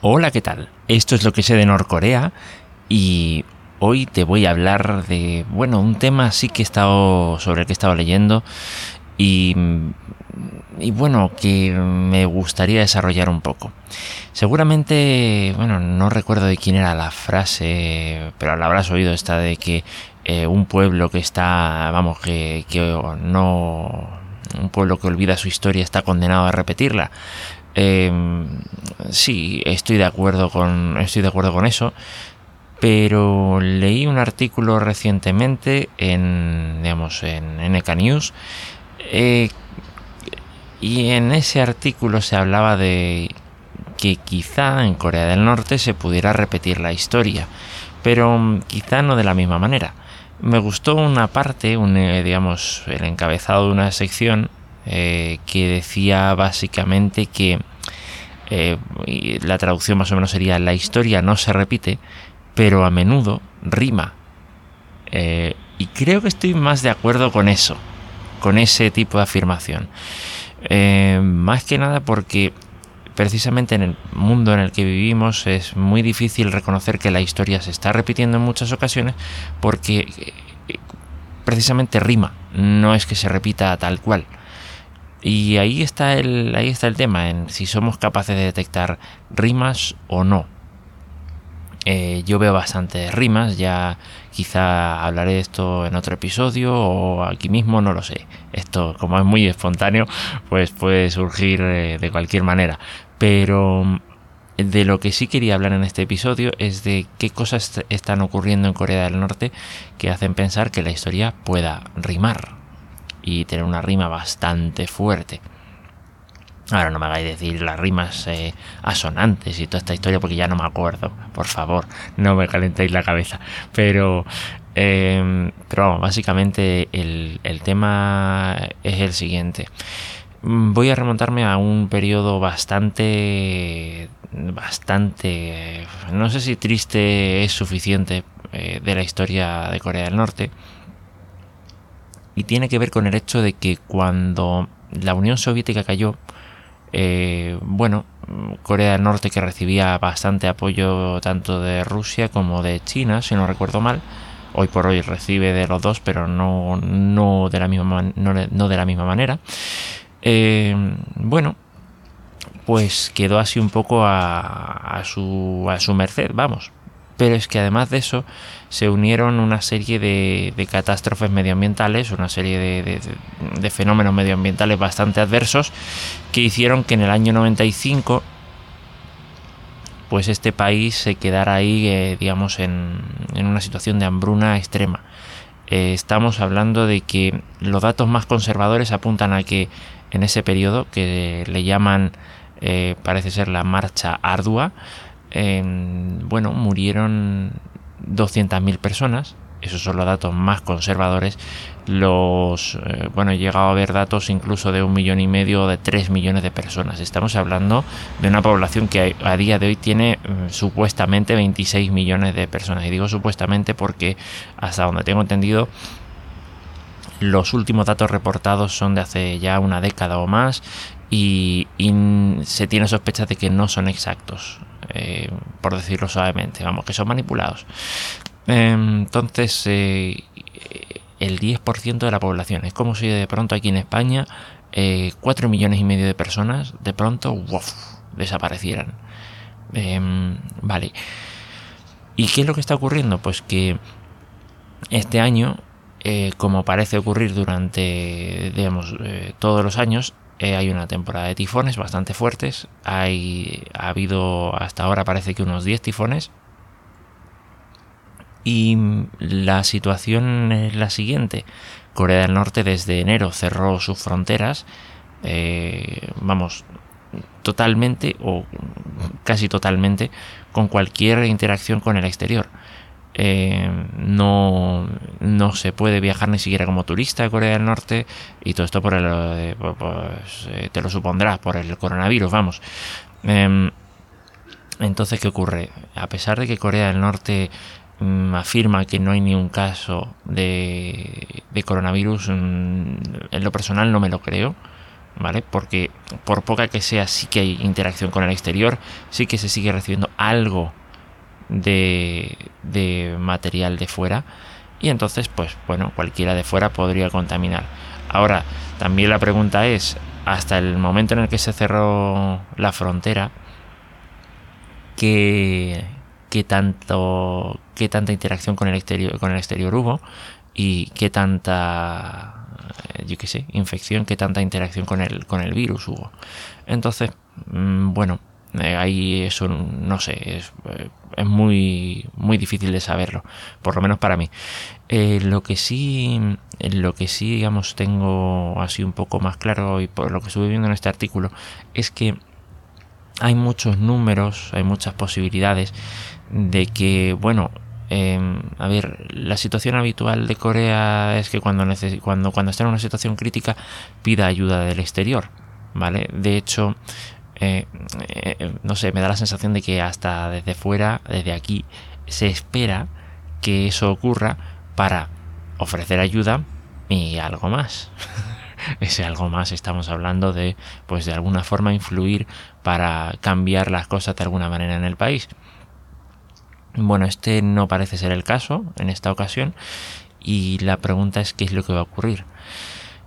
Hola, ¿qué tal? Esto es lo que sé de Norcorea y hoy te voy a hablar de, bueno, un tema así que he estado, sobre el que he estado leyendo y, y bueno, que me gustaría desarrollar un poco. Seguramente, bueno, no recuerdo de quién era la frase, pero la habrás oído esta de que eh, un pueblo que está, vamos, que, que no, un pueblo que olvida su historia está condenado a repetirla. Eh, sí, estoy de acuerdo con. Estoy de acuerdo con eso. Pero leí un artículo recientemente en. digamos. en NK News. Eh, y en ese artículo se hablaba de que quizá en Corea del Norte se pudiera repetir la historia. Pero quizá no de la misma manera. Me gustó una parte, un, eh, digamos, el encabezado de una sección eh, que decía básicamente que eh, la traducción más o menos sería la historia no se repite, pero a menudo rima. Eh, y creo que estoy más de acuerdo con eso, con ese tipo de afirmación. más que nada porque precisamente en el mundo en el que vivimos es muy difícil reconocer que la historia se está repitiendo en muchas ocasiones porque precisamente rima, no es que se repita tal cual. Y ahí está el, ahí está el tema, en si somos capaces de detectar rimas o no. Eh, yo veo bastantes rimas, ya quizá hablaré de esto en otro episodio o aquí mismo, no lo sé. Esto, como es muy espontáneo, pues puede surgir eh, de cualquier manera. Pero mm, de lo que sí quería hablar en este episodio es de qué cosas están ocurriendo en Corea del Norte que hacen pensar que la historia pueda rimar y tener una rima bastante fuerte. Ahora no me hagáis decir las rimas eh, asonantes y toda esta historia porque ya no me acuerdo. Por favor, no me calentéis la cabeza. Pero, eh, vamos, básicamente el, el tema es el siguiente. Voy a remontarme a un periodo bastante, bastante, no sé si triste es suficiente eh, de la historia de Corea del Norte y tiene que ver con el hecho de que cuando la Unión Soviética cayó, eh, bueno, Corea del Norte que recibía bastante apoyo tanto de Rusia como de China, si no recuerdo mal, hoy por hoy recibe de los dos, pero no, no, de, la misma, no, de la misma manera. Eh, bueno, pues quedó así un poco a, su, a su merced, vamos, pero es que además de eso se unieron una serie de, catástrofes medioambientales, una serie de, fenómenos medioambientales bastante adversos que hicieron que en el año 95 pues este país se quedara ahí, eh, digamos, en, una situación de hambruna extrema. Eh, estamos hablando de que los datos más conservadores apuntan a que en ese periodo, que le llaman, eh, parece ser la marcha ardua, bueno, murieron 200.000 personas. Esos son los datos más conservadores. Los, eh, bueno, he llegado a ver datos incluso de un millón y medio o de tres millones de personas. Estamos hablando de una población que a, día de hoy tiene mm, supuestamente 26 millones de personas. Y digo supuestamente porque hasta donde tengo entendido los últimos datos reportados son de hace ya una década o más y, se tiene sospecha de que no son exactos. Eh, por decirlo suavemente, vamos, que son manipulados. Entonces, eh, el 10% de la población, es como si de pronto aquí en España 4 eh, millones y medio de personas de pronto desaparecieran. Em, vale. ¿Y qué es lo que está ocurriendo? Pues que este año, como parece ocurrir durante, digamos, todos los años, eh, hay una temporada de tifones bastante fuertes. Hay, ha habido hasta ahora parece que unos 10 tifones. Y la situación es la siguiente. Corea del Norte desde enero cerró sus fronteras. Eh, vamos, totalmente o casi totalmente con cualquier interacción con el exterior. Eh, no, no se puede viajar ni siquiera como turista a Corea del Norte y todo esto por el, pues, te lo supondrás por el coronavirus, vamos. Em, entonces, ¿qué ocurre? A pesar de que Corea del Norte mm, afirma que no hay ni un caso de, de coronavirus, mm, en lo personal no me lo creo. ¿vale? Porque por poca que sea, sí que hay interacción con el exterior, sí que se sigue recibiendo algo de, de material de fuera y entonces, pues bueno, cualquiera de fuera podría contaminar. Ahora, también la pregunta es, hasta el momento en el que se cerró la frontera, ¿qué, qué tanto, qué tanta interacción con el exterior, con el exterior hubo? y qué tanta eh, yo qué sé, infección, qué tanta interacción con el, con el virus hubo. Entonces, mm, bueno, eh, ahí eso no sé, es, eh, es, muy, muy difícil de saberlo, por lo menos para mí. lo que sí, lo que sí, digamos, tengo así un poco más claro y por lo que estuve viendo en este artículo es que hay muchos números, hay muchas posibilidades de que, bueno, Em, a ver, la situación habitual de Corea es que cuando, cuando, cuando está en una situación crítica pida ayuda del exterior, ¿vale? De hecho, eh, eh, no sé, me da la sensación de que hasta desde fuera, desde aquí, se espera que eso ocurra para ofrecer ayuda y algo más. Ese algo más estamos hablando de, pues de alguna forma influir para cambiar las cosas de alguna manera en el país. Bueno, este no parece ser el caso en esta ocasión y la pregunta es qué es lo que va a ocurrir.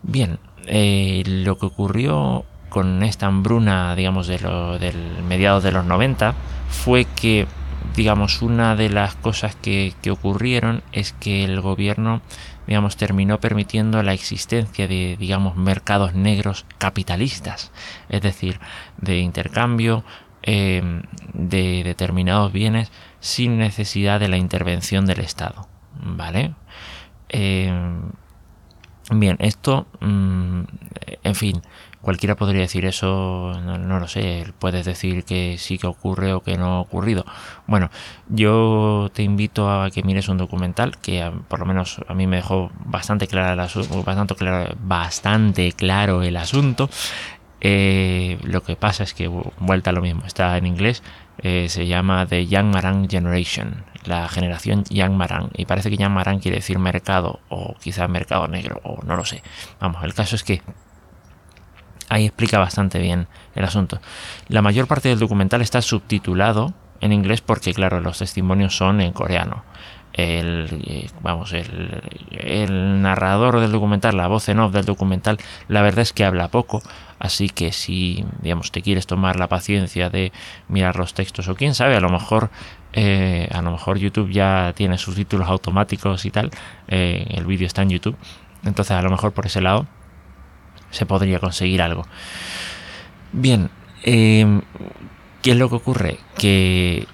Bien, eh, lo que ocurrió con esta hambruna, digamos, de lo, del mediados de los 90 fue que, digamos, una de las cosas que, ocurrieron es que el gobierno, digamos, terminó permitiendo la existencia de, digamos, mercados negros capitalistas, es decir, de intercambio eh, de determinados bienes sin necesidad de la intervención del Estado. ¿Vale? Eh, bien, esto, mm, en fin, cualquiera podría decir eso, no, lo sé, puedes decir que sí que ocurre o que no ha ocurrido. Bueno, yo te invito a que mires un documental que ah, por lo menos a mí me dejó bastante, bastante, claro, bastante claro el asunto. Eh, lo que pasa es que, vuelta a lo mismo, está en inglés, eh, se llama The Young Marang Generation, la generación Young Marang. Y parece que Young Marang quiere decir mercado, o quizás mercado negro, o no lo sé. Vamos, el caso es que ahí explica bastante bien el asunto. La mayor parte del documental está subtitulado en inglés porque, claro, los testimonios son en coreano. El eh, vamos el, narrador del documental la voz en off del documental la verdad es que habla poco. Así que si digamos te quieres tomar la paciencia de mirar los textos o quién sabe a lo mejor eh, a lo mejor YouTube ya tiene subtítulos automáticos y tal eh, el vídeo está en YouTube. Entonces a lo mejor por ese lado se podría conseguir algo bien ¿qué es lo que ocurre? que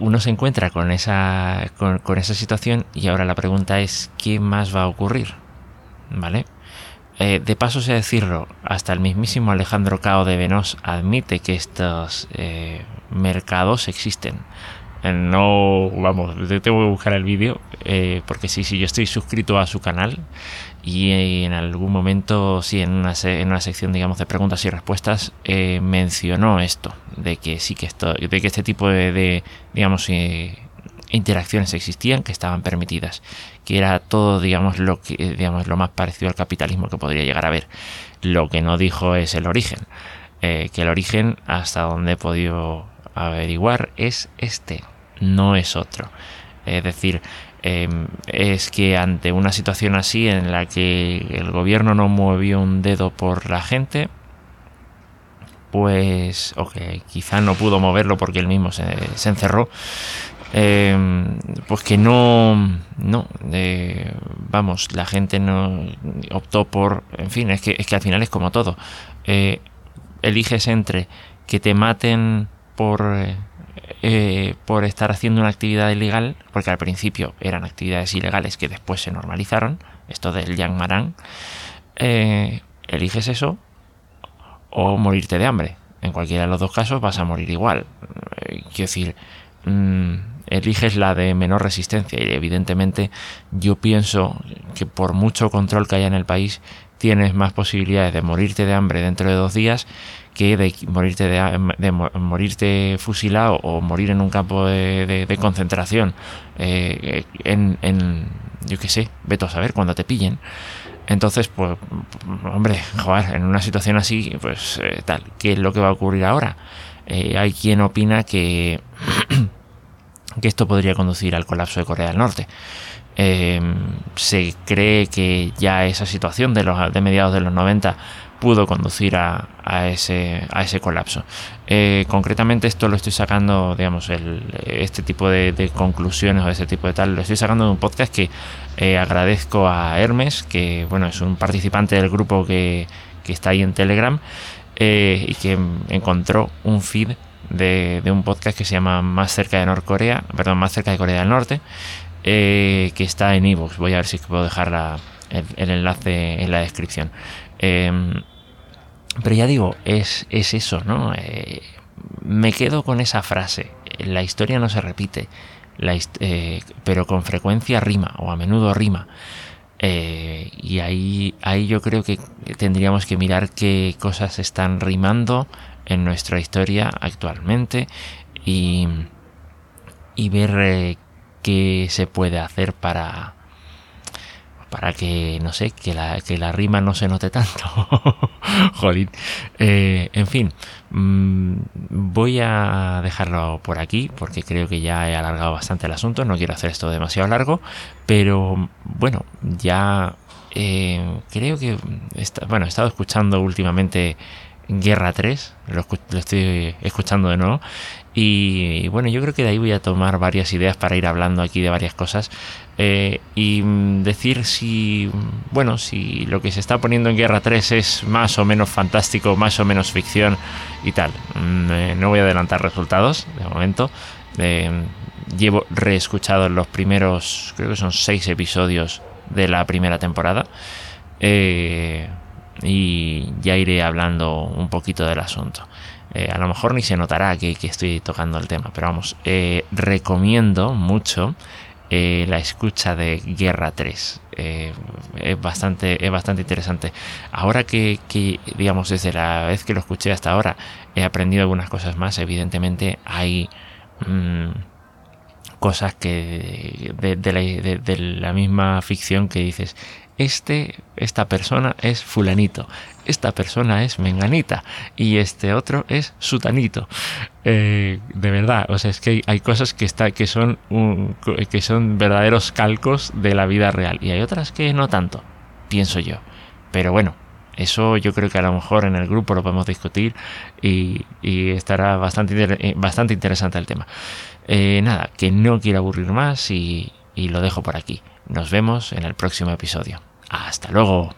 uno se encuentra con esa, con, esa situación y ahora la pregunta es ¿qué más va a ocurrir? ¿Vale? Eh, de paso, sé decirlo, hasta el mismísimo Alejandro Cao de Venos admite que estos eh, mercados existen. Eh, no, vamos, tengo que buscar el vídeo, porque sí, sí, yo estoy suscrito a su canal y en algún momento, sí, en una, en una sección, digamos, de preguntas y respuestas, eh, mencionó esto, de que sí que esto, de que este tipo de, digamos, eh, interacciones existían, que estaban permitidas, que era todo, digamos, lo que, digamos, lo más parecido al capitalismo que podría llegar a ver. Lo que no dijo es el origen, eh, que el origen, hasta donde he podido averiguar, es este, no es otro. Es decir, Em, es que ante una situación así en la que el gobierno no movió un dedo por la gente, pues, o que quizá no pudo moverlo porque él mismo se, encerró, em, pues que no, no, vamos, la gente no optó por, en fin, es que, es que al final es como todo, eh, eliges entre que te maten por eh, por estar haciendo una actividad ilegal, porque al principio eran actividades ilegales que después se normalizaron, esto del Yang Marang, eh, eliges eso o morirte de hambre. En cualquiera de los dos casos vas a morir igual. Eh, quiero decir, mm, eliges la de menor resistencia y evidentemente yo pienso que por mucho control que haya en el país tienes más posibilidades de morirte de hambre dentro de dos días que de morirte, de, morirte fusilado o morir en un campo de, concentración, eh, en, yo qué sé, vete a saber cuando te pillen. Entonces, pues, hombre, joder, en una situación así, pues eh, tal, ¿qué es lo que va a ocurrir ahora? Eh, hay quien opina que, que esto podría conducir al colapso de Corea del Norte. Em, se cree que ya esa situación de, los, de mediados de los 90 pudo conducir a, ese, a ese colapso. Eh, concretamente esto lo estoy sacando, digamos, el, este tipo de, conclusiones o ese tipo de tal, lo estoy sacando de un podcast que eh, agradezco a Hermes, que bueno, es un participante del grupo que, está ahí en Telegram eh, y que encontró un feed de, un podcast que se llama Más cerca de Norcorea, perdón, Más cerca de Corea del Norte, que está en iVoox. Voy a ver si puedo dejar el, enlace en la descripción. Em, pero ya digo, es, es eso, ¿no? Eh, me quedo con esa frase. La historia no se repite, eh, pero con frecuencia rima, o a menudo rima. Eh, y ahí, ahí yo creo que tendríamos que mirar qué cosas están rimando en nuestra historia actualmente y, y ver qué se puede hacer para, para que, no sé, que la, que la rima no se note tanto. Joder. Eh, en fin, mm, voy a dejarlo por aquí porque creo que ya he alargado bastante el asunto. No quiero hacer esto demasiado largo, pero bueno, ya eh, creo que, bueno, he estado escuchando últimamente Guerra 3, lo, estoy escuchando de nuevo. Y, bueno, yo creo que de ahí voy a tomar varias ideas para ir hablando aquí de varias cosas. Eh, y mm, decir si, bueno, si lo que se está poniendo en Guerra 3 es más o menos fantástico, más o menos ficción y tal. Mm, eh, no voy a adelantar resultados de momento. Eh, llevo reescuchado los primeros, creo que son seis episodios de la primera temporada. Eh, y ya iré hablando un poquito del asunto. Eh, a lo mejor ni se notará que, estoy tocando el tema, pero vamos, eh, recomiendo mucho eh, la escucha de Guerra 3. es, bastante, es bastante interesante. Ahora que, digamos, desde la vez que lo escuché hasta ahora, he aprendido algunas cosas más. Evidentemente hay... Mm, cosas que de, la, misma ficción que dices este, esta persona es fulanito, esta persona es menganita y este otro es sutanito. Eh, de verdad, o sea, es que hay, cosas que, está, que, son que son verdaderos calcos de la vida real y hay otras que no tanto, pienso yo. Pero bueno, eso yo creo que a lo mejor en el grupo lo podemos discutir y, estará bastante, eh, bastante interesante el tema. Eh, nada, que no quiero aburrir más y lo dejo por aquí. Nos vemos en el próximo episodio. Hasta luego.